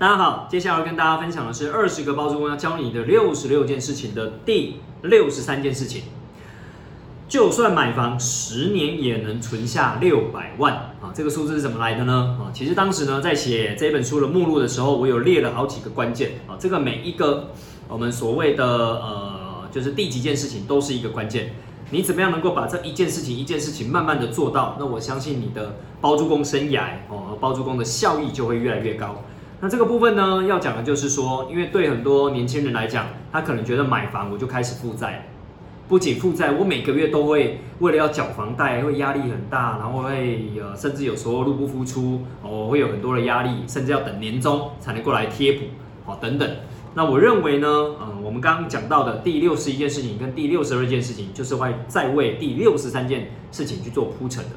大家好，接下来跟大家分享的是二十个包租公要教你的六十六件事情的第六十三件事情。就算买房十年也能存下六百万啊！这个数字是怎么来的呢？啊，其实当时呢在写这本书的目录的时候，我有列了好几个关键啊。这个每一个我们所谓的呃，就是第几件事情都是一个关键。你怎么样能够把这一件事情一件事情慢慢的做到？那我相信你的包租公生涯哦，包租公的效益就会越来越高。那这个部分呢，要讲的就是说，因为对很多年轻人来讲，他可能觉得买房我就开始负债。不仅负债，我每个月都会为了要缴房贷，会压力很大，然后会呃，甚至有时候入不敷出，哦，会有很多的压力，甚至要等年终才能过来贴补，哦，等等。那我认为呢，嗯，我们刚刚讲到的第六十一件事情跟第六十二件事情，就是会再为第六十三件事情去做铺陈的。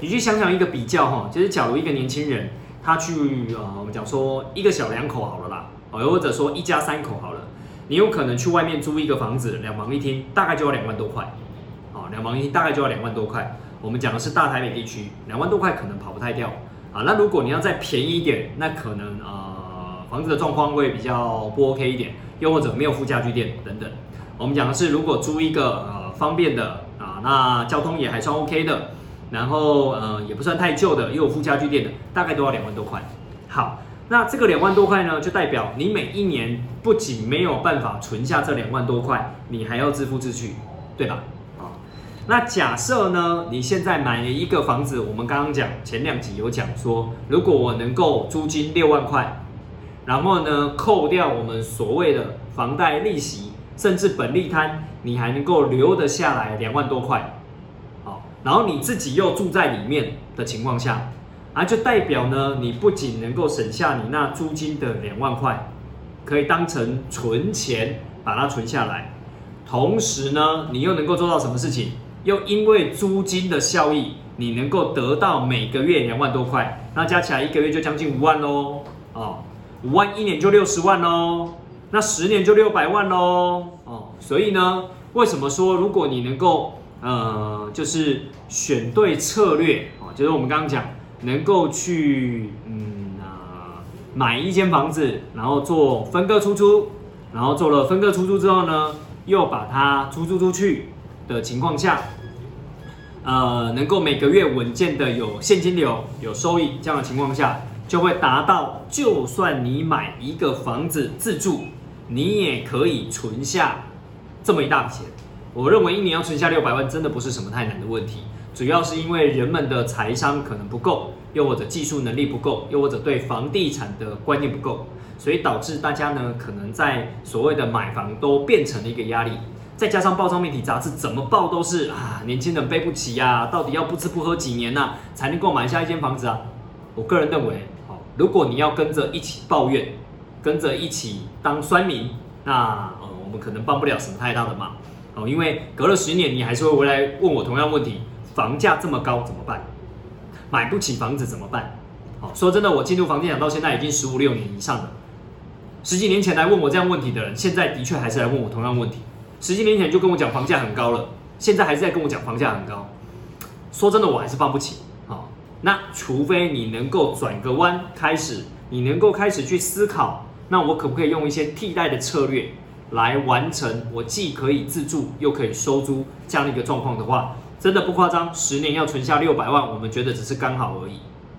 你去想想一个比较哈，就是假如一个年轻人他去呃，我们讲说一个小两口好了啦，哦，又或者说一家三口好了。你有可能去外面租一个房子，两房一厅，大概就要两万多块，啊，两房一厅大概就要两万多块。我们讲的是大台北地区，两万多块可能跑不太掉，啊，那如果你要再便宜一点，那可能呃房子的状况会比较不 OK 一点，又或者没有附家具店等等。我们讲的是如果租一个呃方便的啊，那交通也还算 OK 的，然后呃也不算太旧的，又有附家具店的，大概都要两万多块。好。那这个两万多块呢，就代表你每一年不仅没有办法存下这两万多块，你还要自付自去，对吧？啊，那假设呢，你现在买了一个房子，我们刚刚讲前两集有讲说，如果我能够租金六万块，然后呢扣掉我们所谓的房贷利息，甚至本利摊，你还能够留得下来两万多块，然后你自己又住在里面的情况下。啊，就代表呢，你不仅能够省下你那租金的两万块，可以当成存钱把它存下来，同时呢，你又能够做到什么事情？又因为租金的效益，你能够得到每个月两万多块，那加起来一个月就将近五万喽，哦，五万一年就六十万喽，那十年就六百万喽，哦，所以呢，为什么说如果你能够呃，就是选对策略哦，就是我们刚刚讲。能够去嗯啊买一间房子，然后做分割出租，然后做了分割出租之后呢，又把它出租出去的情况下，呃，能够每个月稳健的有现金流、有收益这样的情况下，就会达到，就算你买一个房子自住，你也可以存下这么一大笔钱。我认为一年要存下六百万，真的不是什么太难的问题。主要是因为人们的财商可能不够，又或者技术能力不够，又或者对房地产的观念不够，所以导致大家呢可能在所谓的买房都变成了一个压力。再加上报章媒体杂志怎么报都是啊，年轻人背不起呀，到底要不吃不喝几年呐才能够买下一间房子啊？我个人认为，好，如果你要跟着一起抱怨，跟着一起当酸民，那呃我们可能帮不了什么太大的忙哦，因为隔了十年，你还是会回来问我同样问题。房价这么高怎么办？买不起房子怎么办？好，说真的，我进入房地产到现在已经十五六年以上了。十几年前来问我这样问题的人，现在的确还是来问我同样问题。十几年前就跟我讲房价很高了，现在还是在跟我讲房价很高。说真的，我还是放不起。好，那除非你能够转个弯，开始你能够开始去思考，那我可不可以用一些替代的策略来完成我既可以自住又可以收租这样的一个状况的话？真的不夸张，十年要存下六百万，我们觉得只是刚好而已，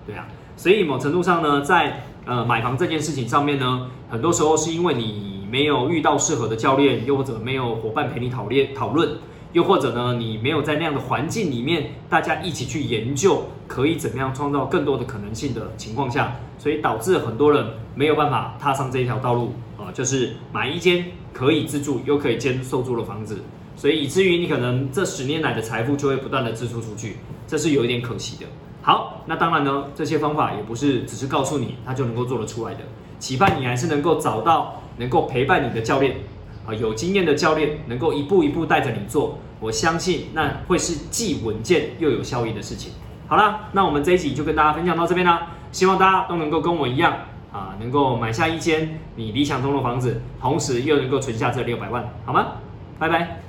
对啊。所以某程度上呢，在呃买房这件事情上面呢，很多时候是因为你没有遇到适合的教练，又或者没有伙伴陪你讨论讨论，又或者呢，你没有在那样的环境里面，大家一起去研究可以怎么样创造更多的可能性的情况下，所以导致很多人没有办法踏上这一条道路啊，就是买一间可以自住又可以兼收租的房子。所以以至于你可能这十年来的财富就会不断的支出出去，这是有一点可惜的。好，那当然呢，这些方法也不是只是告诉你他就能够做得出来的，期盼你还是能够找到能够陪伴你的教练啊，有经验的教练能够一步一步带着你做，我相信那会是既稳健又有效益的事情。好啦，那我们这一集就跟大家分享到这边啦，希望大家都能够跟我一样啊，能够买下一间你理想中的房子，同时又能够存下这六百万，好吗？拜拜。